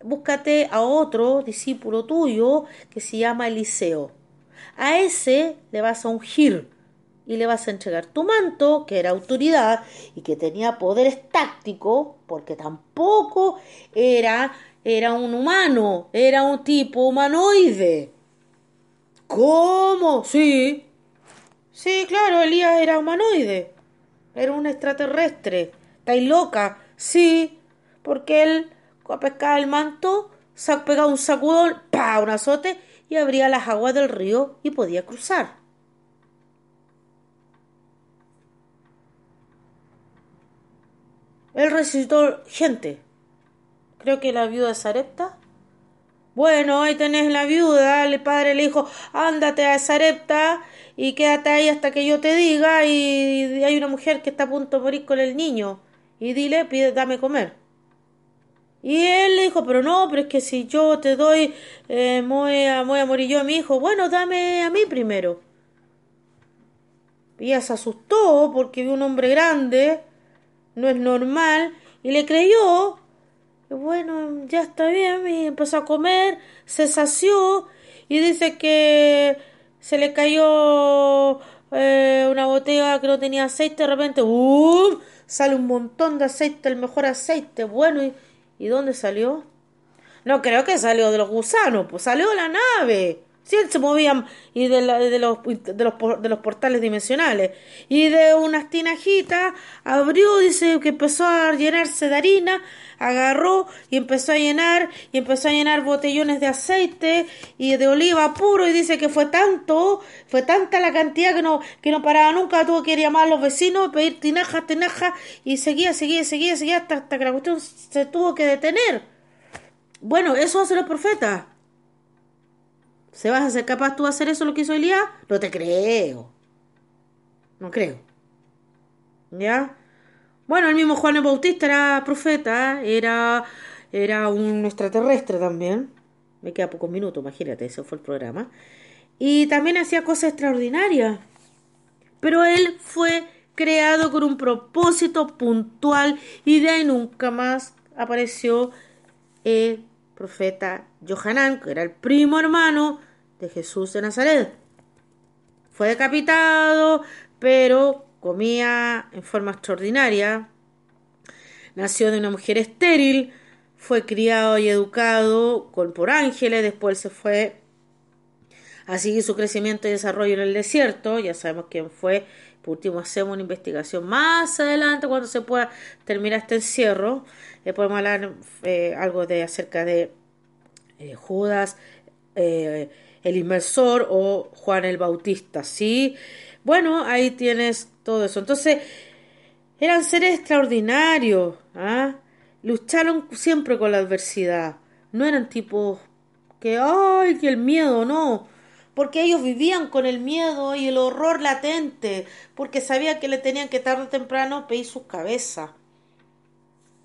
S1: búscate a otro discípulo tuyo que se llama Eliseo. A ese le vas a ungir y le vas a entregar tu manto, que era autoridad y que tenía poderes tácticos, porque tampoco era era un humano, era un tipo humanoide. ¿Cómo? Sí. Sí, claro, Elías era humanoide. Era un extraterrestre. ¿Estáis loca? Sí, porque él a pescar el manto, se pegado un sacudón, pa, un azote y abría las aguas del río y podía cruzar. Él resucitó gente. Creo que la viuda Sarepta. Bueno, ahí tenés la viuda. El padre le dijo, ándate a Sarepta y quédate ahí hasta que yo te diga. Y hay una mujer que está a punto de morir con el niño. Y dile, pide, dame comer. Y él le dijo, pero no, pero es que si yo te doy, eh, voy, a, voy a morir yo a mi hijo. Bueno, dame a mí primero. Y ella se asustó porque vio un hombre grande, no es normal, y le creyó. Bueno, ya está bien, y empezó a comer, se sació, y dice que se le cayó eh, una botella que no tenía aceite, de repente, ¡uh! sale un montón de aceite, el mejor aceite, bueno, y ¿Y dónde salió? No creo que salió de los gusanos, pues salió de la nave. Él se movía y de, de, los, de, los, de los portales dimensionales. Y de unas tinajitas abrió, dice que empezó a llenarse de harina, agarró y empezó a llenar, y empezó a llenar botellones de aceite y de oliva puro, y dice que fue tanto, fue tanta la cantidad que no, que no paraba nunca, tuvo que llamar a los vecinos, pedir tinajas, tinajas, y seguía, seguía, seguía, seguía, hasta, hasta que la cuestión se tuvo que detener. Bueno, eso hace los profetas ¿Se vas a ser capaz tú de hacer eso lo que hizo Elías? No te creo. No creo. ¿Ya? Bueno, el mismo Juan el Bautista era profeta, era, era un extraterrestre también. Me queda pocos minutos, imagínate, ese fue el programa. Y también hacía cosas extraordinarias. Pero él fue creado con un propósito puntual y de ahí nunca más apareció el profeta Johanán, que era el primo hermano de Jesús de Nazaret. Fue decapitado, pero comía en forma extraordinaria. Nació de una mujer estéril, fue criado y educado por ángeles, después se fue a seguir su crecimiento y desarrollo en el desierto, ya sabemos quién fue, por último hacemos una investigación más adelante cuando se pueda terminar este encierro, le podemos hablar eh, algo de acerca de eh, Judas, eh, el inmersor o Juan el Bautista, ¿sí? Bueno, ahí tienes todo eso. Entonces, eran seres extraordinarios, ¿ah? Lucharon siempre con la adversidad. No eran tipos que, ay, que el miedo, no. Porque ellos vivían con el miedo y el horror latente, porque sabían que le tenían que tarde o temprano pedir sus cabezas.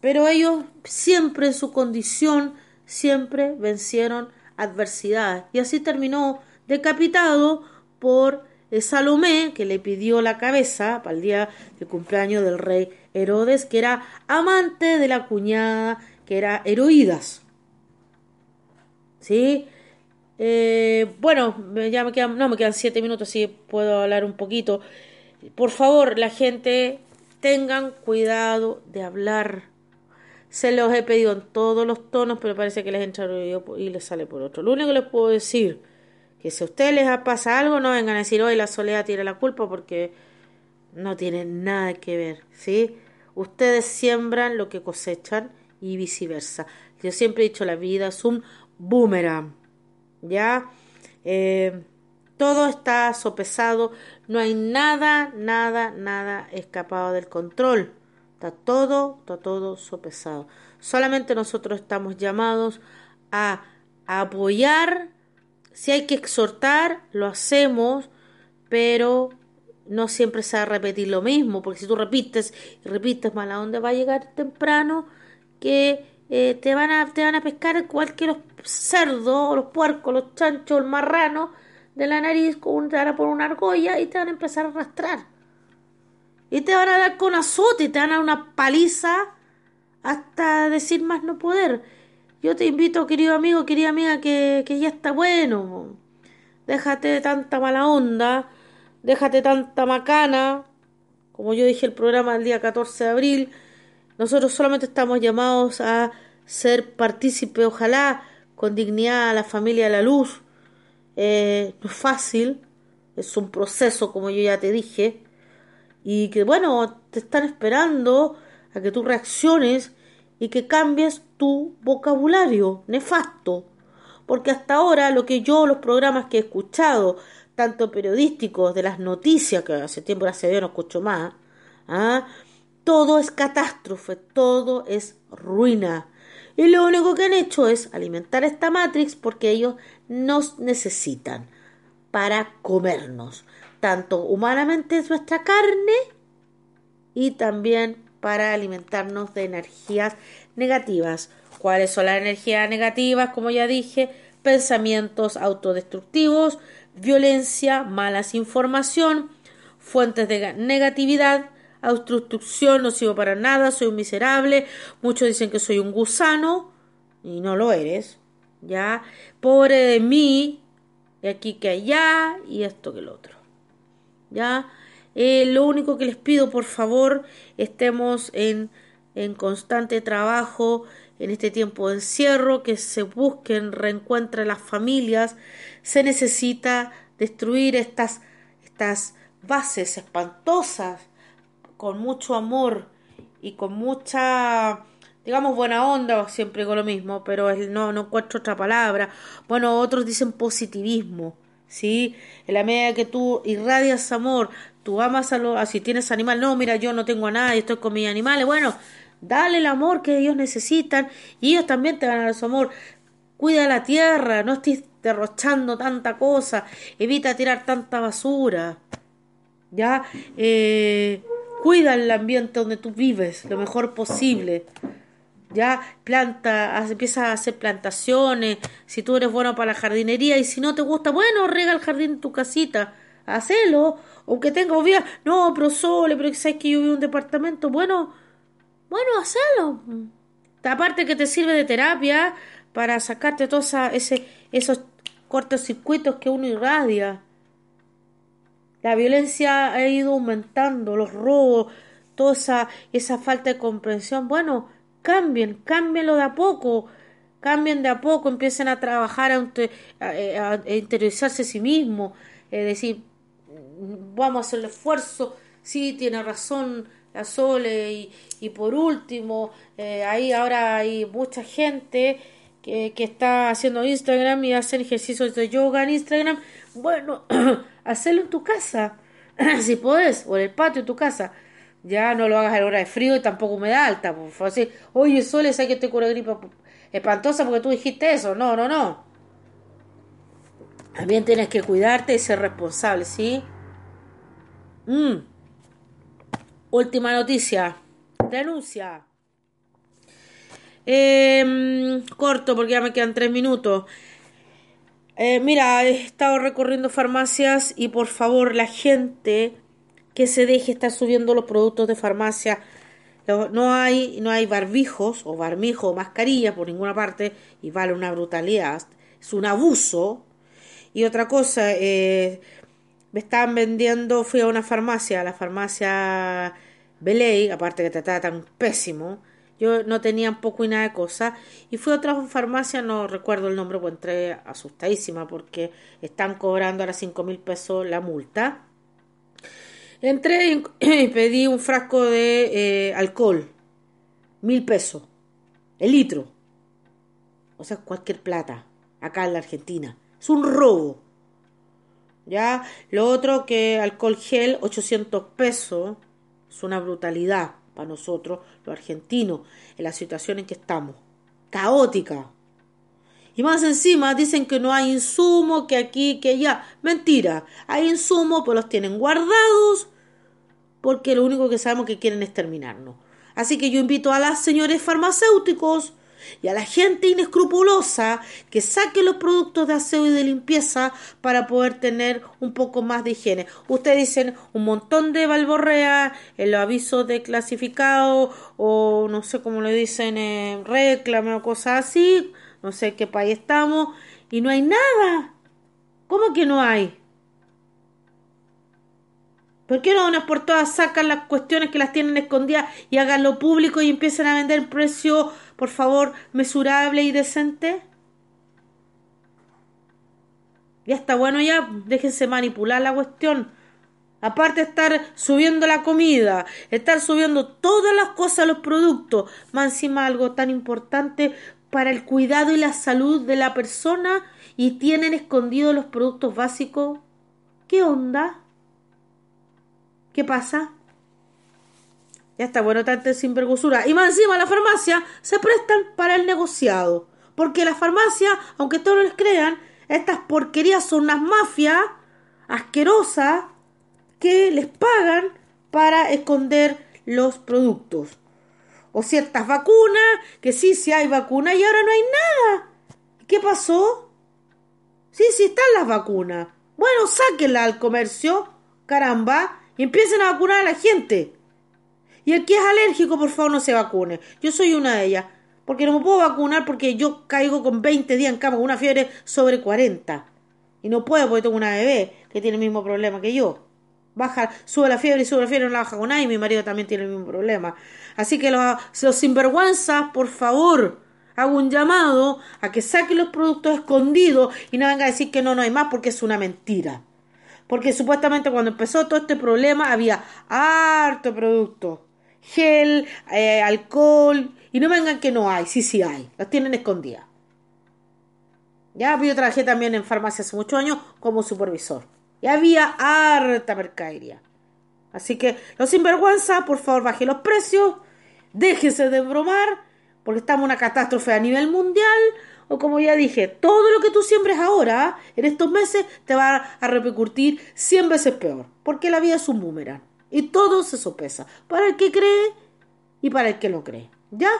S1: Pero ellos siempre en su condición, siempre vencieron adversidad. Y así terminó decapitado por eh, Salomé, que le pidió la cabeza para el día de cumpleaños del rey Herodes, que era amante de la cuñada, que era Heroídas. ¿Sí? Eh, bueno, ya me quedan, no me quedan siete minutos, si puedo hablar un poquito. Por favor, la gente, tengan cuidado de hablar se los he pedido en todos los tonos, pero parece que les entra y les sale por otro. Lo único que les puedo decir, que si a ustedes les pasa algo, no vengan a decir, hoy la soledad tiene la culpa, porque no tiene nada que ver, ¿sí? Ustedes siembran lo que cosechan y viceversa. Yo siempre he dicho, la vida es un boomerang, ¿ya? Eh, todo está sopesado, no hay nada, nada, nada escapado del control. Está todo, está todo sopesado. Solamente nosotros estamos llamados a, apoyar. Si hay que exhortar, lo hacemos, pero no siempre se va a repetir lo mismo, porque si tú repites y repites mala onda, va a llegar temprano que eh, te, van a, te van a pescar cualquier cerdo, los puercos, los chanchos, el marrano de la nariz, con, te van a poner una argolla y te van a empezar a arrastrar. Y te van a dar con azote, te van a dar una paliza hasta decir más no poder. Yo te invito, querido amigo, querida amiga, que, que ya está bueno. Déjate de tanta mala onda, déjate tanta macana. Como yo dije el programa el día 14 de abril, nosotros solamente estamos llamados a ser partícipe, ojalá, con dignidad a la familia de la luz, eh, no es fácil, es un proceso, como yo ya te dije, y que bueno, te están esperando a que tú reacciones y que cambies tu vocabulario nefasto. Porque hasta ahora lo que yo, los programas que he escuchado, tanto periodísticos, de las noticias, que hace tiempo, gracias a Dios, no escucho más, ¿ah? Todo es catástrofe, todo es ruina. Y lo único que han hecho es alimentar esta Matrix porque ellos nos necesitan para comernos, tanto humanamente es nuestra carne y también para alimentarnos de energías negativas. ¿Cuáles son las energías negativas? Como ya dije, pensamientos autodestructivos, violencia, malas información, fuentes de negatividad, no sirvo para nada, soy un miserable, muchos dicen que soy un gusano y no lo eres, ya, pobre de mí, de aquí que allá y esto que el otro, ya, eh, lo único que les pido, por favor, estemos en, en constante trabajo en este tiempo de encierro, que se busquen, reencuentren las familias, se necesita destruir estas, estas bases espantosas con mucho amor y con mucha digamos buena onda, siempre con lo mismo, pero no, no encuentro otra palabra. Bueno, otros dicen positivismo, ¿sí? En la medida que tú irradias amor, tú amas a los, si tienes animal, no, mira, yo no tengo a nadie, estoy con mis animales, bueno, dale el amor que ellos necesitan y ellos también te van a dar su amor. Cuida la tierra, no estés derrochando tanta cosa, evita tirar tanta basura, ¿ya? Eh, cuida el ambiente donde tú vives lo mejor posible. Ya planta, empieza a hacer plantaciones, si tú eres bueno para la jardinería y si no te gusta, bueno, rega el jardín en tu casita, hacelo, aunque tenga obvia, no, pero sole, pero sabes que yo vivo en un departamento, bueno, bueno, hacelo. Aparte que te sirve de terapia, para sacarte todos esos cortocircuitos que uno irradia. La violencia ha ido aumentando, los robos, toda esa, esa falta de comprensión. Bueno, cambien, cámbienlo de a poco, cambien de a poco, empiecen a trabajar, a, interiorizarse a sí mismos, es decir, vamos a hacer el esfuerzo, sí, tiene razón la Sole, y, y por último, eh, ahí ahora hay mucha gente que, está haciendo Instagram y hacer ejercicios de yoga en Instagram, bueno, hacerlo en tu casa, si puedes, o en el patio de tu casa. Ya no lo hagas a la hora de frío y tampoco humedad alta. Por así, oye, Sole, sé que te cura gripa espantosa porque tú dijiste eso. No, no, no. También tienes que cuidarte y ser responsable, ¿sí? Mm. Última noticia. Denuncia. Eh, corto porque ya me quedan tres minutos. Eh, mira, he estado recorriendo farmacias y por favor la gente que se deje estar subiendo los productos de farmacia. No hay, no hay barbijos o barmijo o mascarilla por ninguna parte y vale una brutalidad. Es un abuso. Y otra cosa, eh, me estaban vendiendo, fui a una farmacia, la farmacia Belay, aparte que te tratan pésimo yo no tenía poco y nada de cosas. Y fui a otra farmacia, no recuerdo el nombre, pues entré asustadísima porque están cobrando ahora cinco mil pesos la multa. Entré y pedí un frasco de eh, alcohol, mil pesos, el litro. O sea, cualquier plata, acá en la Argentina. Es un robo. Ya, lo otro que alcohol gel, 800 pesos, es una brutalidad para nosotros, los argentinos, en la situación en que estamos. Caótica. Y más encima dicen que no hay insumo, que aquí, que allá. Mentira. Hay insumos, pues los tienen guardados porque lo único que sabemos que quieren es terminarnos. Así que yo invito a las señores farmacéuticos y a la gente inescrupulosa que saque los productos de aseo y de limpieza para poder tener un poco más de higiene. Ustedes dicen un montón de balborrea en los avisos de clasificado o no sé cómo le dicen, eh, reclame o cosas así, no sé qué país estamos, y no hay nada. ¿Cómo que no hay? ¿Por qué no unas por todas sacan las cuestiones que las tienen escondidas y hagan lo público y empiezan a vender precio, por favor, mesurable y decente? Ya está bueno ya, déjense manipular la cuestión. Aparte estar subiendo la comida, estar subiendo todas las cosas, los productos, más encima algo tan importante para el cuidado y la salud de la persona y tienen escondidos los productos básicos. ¿Qué onda? ¿Qué pasa? Ya está bueno tanta sinvergüenzura. Y más encima la farmacia se prestan para el negociado. Porque la farmacia, aunque todos les crean, estas porquerías son unas mafias asquerosas que les pagan para esconder los productos. O ciertas vacunas, que sí, sí hay vacunas y ahora no hay nada. ¿Qué pasó? Sí, sí están las vacunas. Bueno, sáquenla al comercio, caramba, y empiecen a vacunar a la gente. Y el que es alérgico, por favor, no se vacune. Yo soy una de ellas. Porque no me puedo vacunar porque yo caigo con 20 días en cama con una fiebre sobre 40. Y no puedo porque tengo una bebé que tiene el mismo problema que yo baja, sube la fiebre y sube la fiebre, no la baja con nadie, mi marido también tiene el mismo problema. Así que los, los sinvergüenzas, por favor, hago un llamado a que saquen los productos escondidos y no venga a decir que no, no hay más porque es una mentira. Porque supuestamente cuando empezó todo este problema había harto producto. Gel, eh, alcohol, y no vengan que no hay, sí, sí hay, las tienen escondidas. Ya, yo trabajé también en farmacia hace muchos años como supervisor. Y había harta mercadería. Así que los sinvergüenza, por favor, bajen los precios, déjense de bromar, porque estamos en una catástrofe a nivel mundial. O como ya dije, todo lo que tú siembres ahora, en estos meses, te va a repercutir 100 veces peor. Porque la vida es un boomerang. Y todo se sopesa. Para el que cree y para el que no cree. ¿Ya?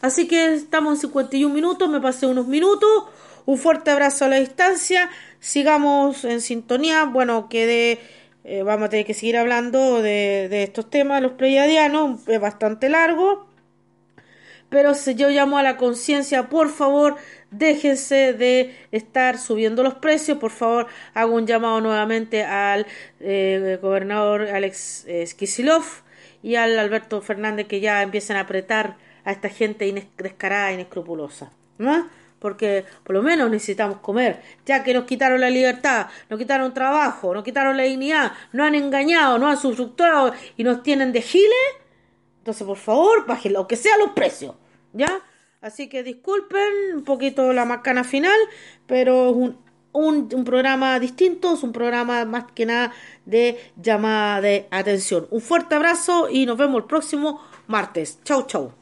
S1: Así que estamos en 51 minutos, me pasé unos minutos. Un fuerte abrazo a la distancia sigamos en sintonía. Bueno, quede, eh, vamos a tener que seguir hablando de, de estos temas, los pleiadianos, es bastante largo. Pero yo llamo a la conciencia, por favor, déjense de estar subiendo los precios. Por favor, hago un llamado nuevamente al eh, gobernador Alex Skisilov y al Alberto Fernández que ya empiecen a apretar a esta gente descarada e inescrupulosa. ¿no? porque por lo menos necesitamos comer, ya que nos quitaron la libertad, nos quitaron trabajo, nos quitaron la dignidad, nos han engañado, nos han substructurado y nos tienen de giles, entonces por favor, bajen aunque sea los precios, ¿ya? Así que disculpen un poquito la macana final, pero es un, un, programa distinto, es un programa más que nada de llamada de atención. Un fuerte abrazo y nos vemos el próximo martes. Chau, chau.